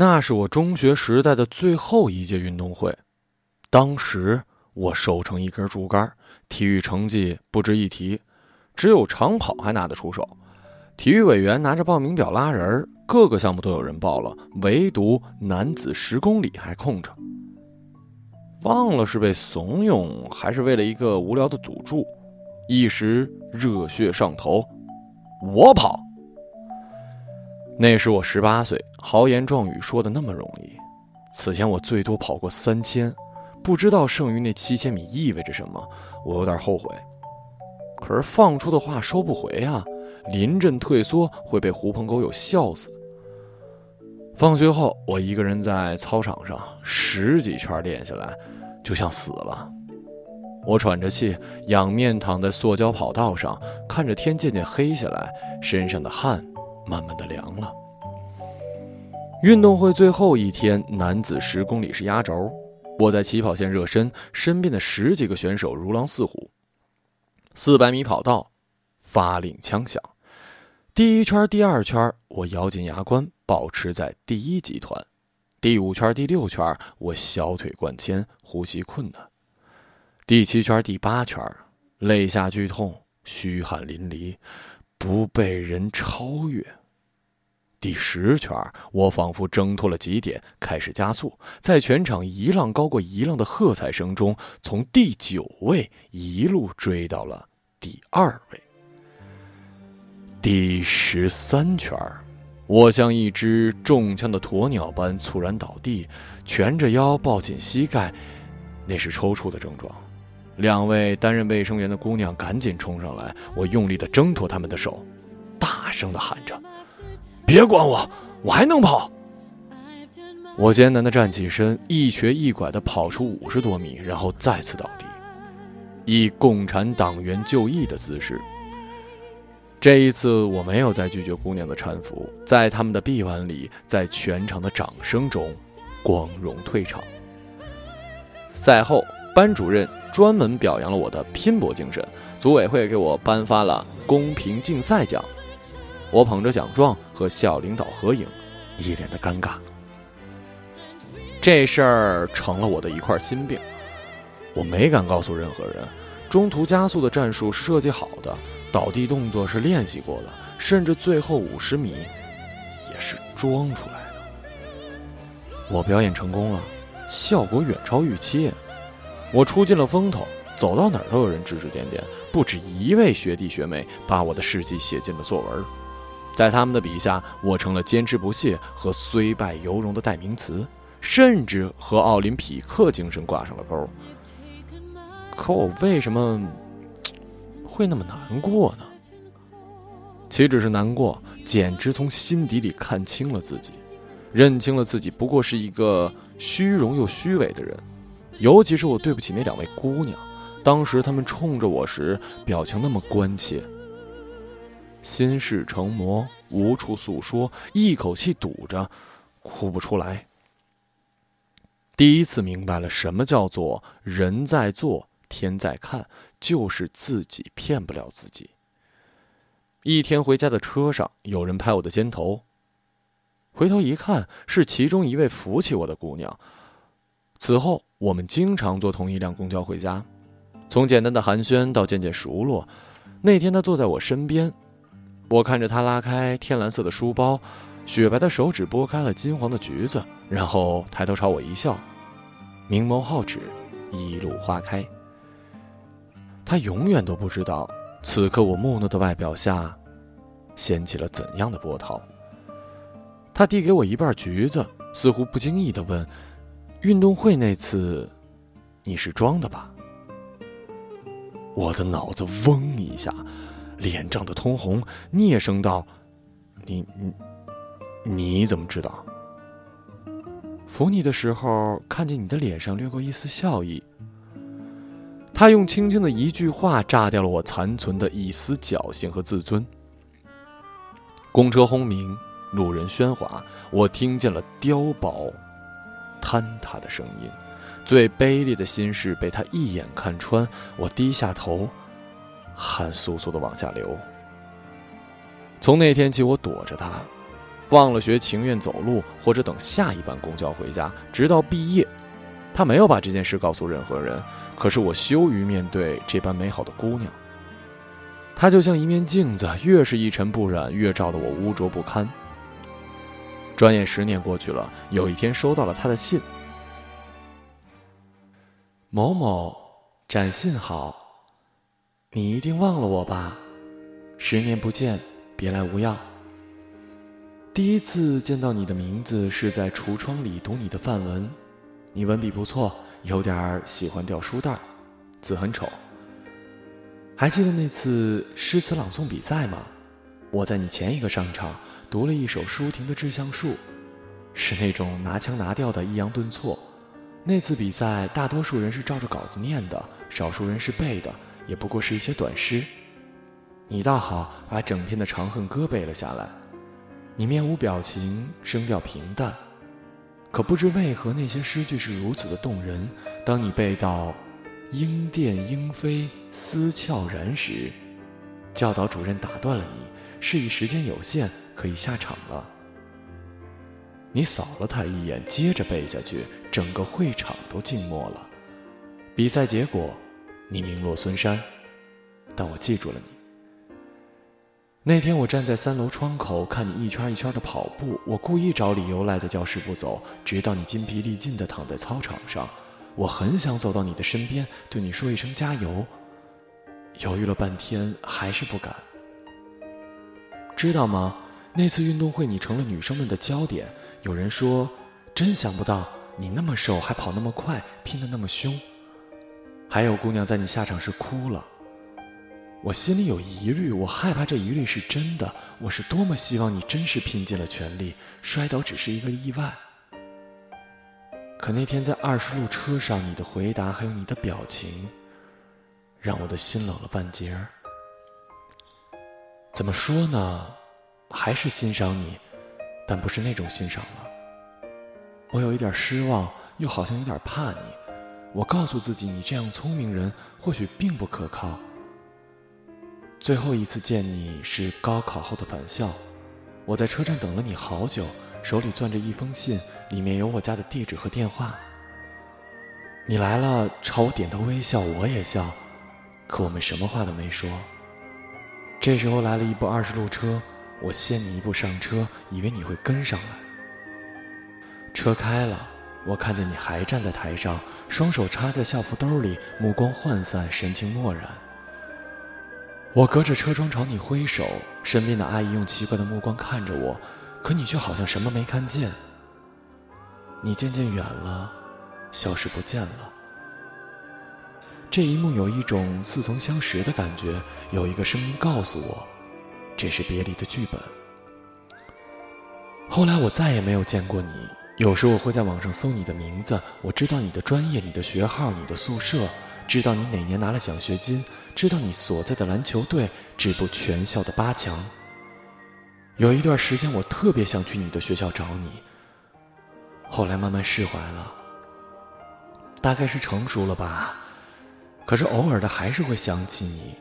那是我中学时代的最后一届运动会，当时我瘦成一根竹竿，体育成绩不值一提，只有长跑还拿得出手。体育委员拿着报名表拉人，各个项目都有人报了，唯独男子十公里还空着。忘了是被怂恿，还是为了一个无聊的赌注，一时热血上头，我跑。那时我十八岁，豪言壮语说的那么容易。此前我最多跑过三千，不知道剩余那七千米意味着什么，我有点后悔。可是放出的话收不回啊，临阵退缩会被狐朋狗友笑死。放学后，我一个人在操场上十几圈练下来，就像死了。我喘着气，仰面躺在塑胶跑道上，看着天渐渐黑下来，身上的汗。慢慢的凉了。运动会最后一天，男子十公里是压轴，我在起跑线热身，身边的十几个选手如狼似虎。四百米跑道，发令枪响，第一圈、第二圈，我咬紧牙关，保持在第一集团；第五圈、第六圈，我小腿灌铅，呼吸困难；第七圈、第八圈，肋下剧痛，虚汗淋漓，不被人超越。第十圈，我仿佛挣脱了极点，开始加速，在全场一浪高过一浪的喝彩声中，从第九位一路追到了第二位。第十三圈，我像一只中枪的鸵鸟般猝然倒地，蜷着腰抱紧膝盖，那是抽搐的症状。两位担任卫生员的姑娘赶紧冲上来，我用力的挣脱他们的手，大声的喊着。别管我，我还能跑。我艰难的站起身，一瘸一拐的跑出五十多米，然后再次倒地，以共产党员就义的姿势。这一次，我没有再拒绝姑娘的搀扶，在他们的臂弯里，在全场的掌声中，光荣退场。赛后，班主任专门表扬了我的拼搏精神，组委会给我颁发了公平竞赛奖。我捧着奖状和校领导合影，一脸的尴尬。这事儿成了我的一块心病，我没敢告诉任何人。中途加速的战术设计好的，倒地动作是练习过的，甚至最后五十米也是装出来的。我表演成功了，效果远超预期。我出尽了风头，走到哪儿都有人指指点点，不止一位学弟学妹把我的事迹写进了作文。在他们的笔下，我成了坚持不懈和虽败犹荣的代名词，甚至和奥林匹克精神挂上了钩。可我为什么会那么难过呢？岂止是难过，简直从心底里看清了自己，认清了自己不过是一个虚荣又虚伪的人。尤其是我对不起那两位姑娘，当时她们冲着我时，表情那么关切。心事成魔，无处诉说，一口气堵着，哭不出来。第一次明白了什么叫做人在做，天在看，就是自己骗不了自己。一天回家的车上，有人拍我的肩头，回头一看，是其中一位扶起我的姑娘。此后，我们经常坐同一辆公交回家，从简单的寒暄到渐渐熟络。那天，她坐在我身边。我看着他拉开天蓝色的书包，雪白的手指拨开了金黄的橘子，然后抬头朝我一笑，明眸皓齿，一路花开。他永远都不知道，此刻我木讷的外表下，掀起了怎样的波涛。他递给我一半橘子，似乎不经意的问：“运动会那次，你是装的吧？”我的脑子嗡一下。脸涨得通红，嗫声道：“你你你怎么知道？扶你的时候，看见你的脸上掠过一丝笑意。”他用轻轻的一句话，炸掉了我残存的一丝侥幸和自尊。公车轰鸣，路人喧哗，我听见了碉堡坍塌的声音，最卑劣的心事被他一眼看穿。我低下头。汗簌簌的往下流。从那天起，我躲着他，忘了学，情愿走路或者等下一班公交回家，直到毕业。他没有把这件事告诉任何人，可是我羞于面对这般美好的姑娘。她就像一面镜子，越是一尘不染，越照得我污浊不堪。转眼十年过去了，有一天收到了他的信：“某某，展信好，你一定忘了我吧？十年不见，别来无恙。第一次见到你的名字是在橱窗里读你的范文。”你文笔不错，有点儿喜欢掉书袋，字很丑。还记得那次诗词朗诵比赛吗？我在你前一个上场读了一首舒婷的《致橡树》，是那种拿腔拿调的抑扬顿挫。那次比赛，大多数人是照着稿子念的，少数人是背的，也不过是一些短诗。你倒好，把整篇的《长恨歌》背了下来。你面无表情，声调平淡。可不知为何，那些诗句是如此的动人。当你背到“莺电莺飞思悄然”时，教导主任打断了你，示意时间有限，可以下场了。你扫了他一眼，接着背下去，整个会场都静默了。比赛结果，你名落孙山，但我记住了你。那天我站在三楼窗口看你一圈一圈的跑步，我故意找理由赖在教室不走，直到你筋疲力尽地躺在操场上。我很想走到你的身边，对你说一声加油。犹豫了半天，还是不敢。知道吗？那次运动会你成了女生们的焦点。有人说，真想不到你那么瘦还跑那么快，拼得那么凶。还有姑娘在你下场时哭了。我心里有疑虑，我害怕这疑虑是真的。我是多么希望你真是拼尽了全力，摔倒只是一个意外。可那天在二十路车上，你的回答还有你的表情，让我的心冷了半截儿。怎么说呢？还是欣赏你，但不是那种欣赏了。我有一点失望，又好像有点怕你。我告诉自己，你这样聪明人或许并不可靠。最后一次见你是高考后的返校，我在车站等了你好久，手里攥着一封信，里面有我家的地址和电话。你来了，朝我点头微笑，我也笑，可我们什么话都没说。这时候来了一部二十路车，我先你一步上车，以为你会跟上来。车开了，我看见你还站在台上，双手插在校服兜里，目光涣散，神情漠然。我隔着车窗朝你挥手，身边的阿姨用奇怪的目光看着我，可你却好像什么没看见。你渐渐远了，消失不见了。这一幕有一种似曾相识的感觉，有一个声音告诉我，这是别离的剧本。后来我再也没有见过你，有时我会在网上搜你的名字，我知道你的专业、你的学号、你的宿舍。知道你哪年拿了奖学金，知道你所在的篮球队止步全校的八强。有一段时间，我特别想去你的学校找你。后来慢慢释怀了，大概是成熟了吧。可是偶尔的还是会想起你，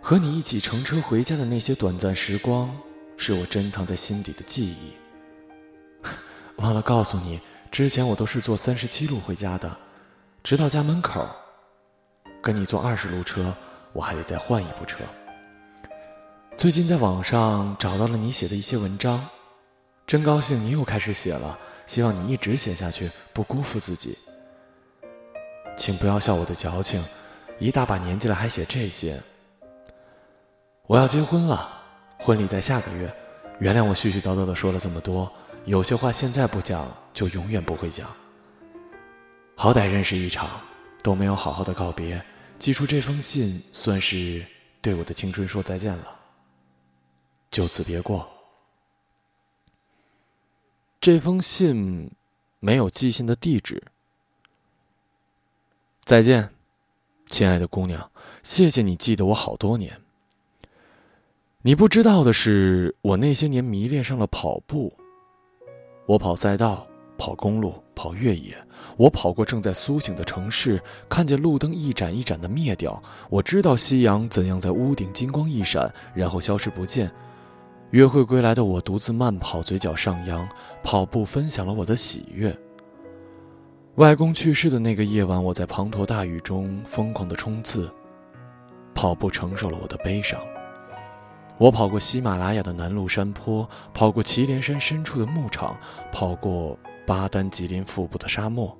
和你一起乘车回家的那些短暂时光，是我珍藏在心底的记忆。忘了告诉你，之前我都是坐三十七路回家的，直到家门口。跟你坐二十路车，我还得再换一部车。最近在网上找到了你写的一些文章，真高兴你又开始写了。希望你一直写下去，不辜负自己。请不要笑我的矫情，一大把年纪了还写这些。我要结婚了，婚礼在下个月。原谅我絮絮叨叨的说了这么多，有些话现在不讲，就永远不会讲。好歹认识一场。都没有好好的告别，寄出这封信，算是对我的青春说再见了。就此别过。这封信没有寄信的地址。再见，亲爱的姑娘，谢谢你记得我好多年。你不知道的是，我那些年迷恋上了跑步。我跑赛道，跑公路，跑越野。我跑过正在苏醒的城市，看见路灯一盏一盏的灭掉。我知道夕阳怎样在屋顶金光一闪，然后消失不见。约会归来的我独自慢跑，嘴角上扬，跑步分享了我的喜悦。外公去世的那个夜晚，我在滂沱大雨中疯狂的冲刺，跑步承受了我的悲伤。我跑过喜马拉雅的南麓山坡，跑过祁连山深处的牧场，跑过巴丹吉林腹部的沙漠。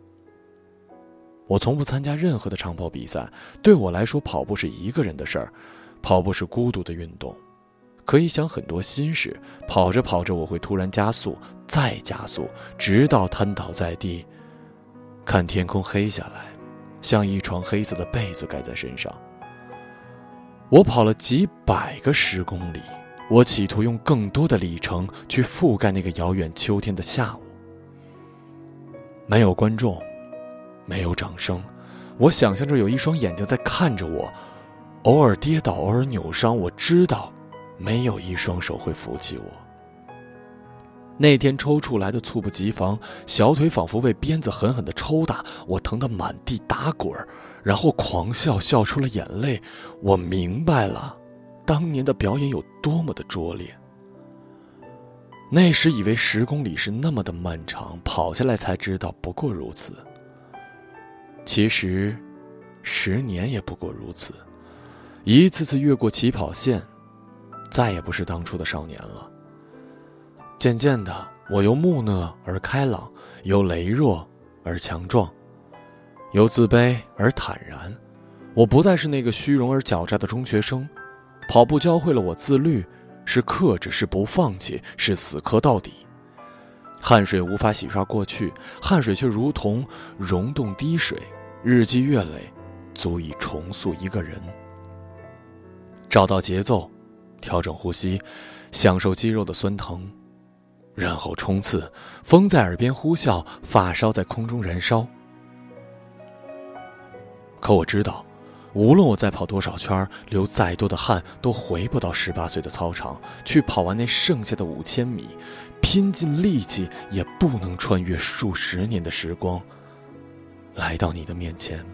我从不参加任何的长跑比赛，对我来说，跑步是一个人的事儿，跑步是孤独的运动，可以想很多心事。跑着跑着，我会突然加速，再加速，直到瘫倒在地，看天空黑下来，像一床黑色的被子盖在身上。我跑了几百个十公里，我企图用更多的里程去覆盖那个遥远秋天的下午。没有观众，没有掌声，我想象着有一双眼睛在看着我，偶尔跌倒，偶尔扭伤。我知道，没有一双手会扶起我。那天抽搐来的猝不及防，小腿仿佛被鞭子狠狠的抽打，我疼得满地打滚儿。然后狂笑，笑出了眼泪。我明白了，当年的表演有多么的拙劣。那时以为十公里是那么的漫长，跑下来才知道不过如此。其实，十年也不过如此。一次次越过起跑线，再也不是当初的少年了。渐渐的，我由木讷而开朗，由羸弱而强壮。由自卑而坦然，我不再是那个虚荣而狡诈的中学生。跑步教会了我自律，是克制，是不放弃，是死磕到底。汗水无法洗刷过去，汗水却如同溶洞滴水，日积月累，足以重塑一个人。找到节奏，调整呼吸，享受肌肉的酸疼，然后冲刺。风在耳边呼啸，发梢在空中燃烧。可我知道，无论我再跑多少圈，流再多的汗，都回不到十八岁的操场去跑完那剩下的五千米，拼尽力气也不能穿越数十年的时光，来到你的面前。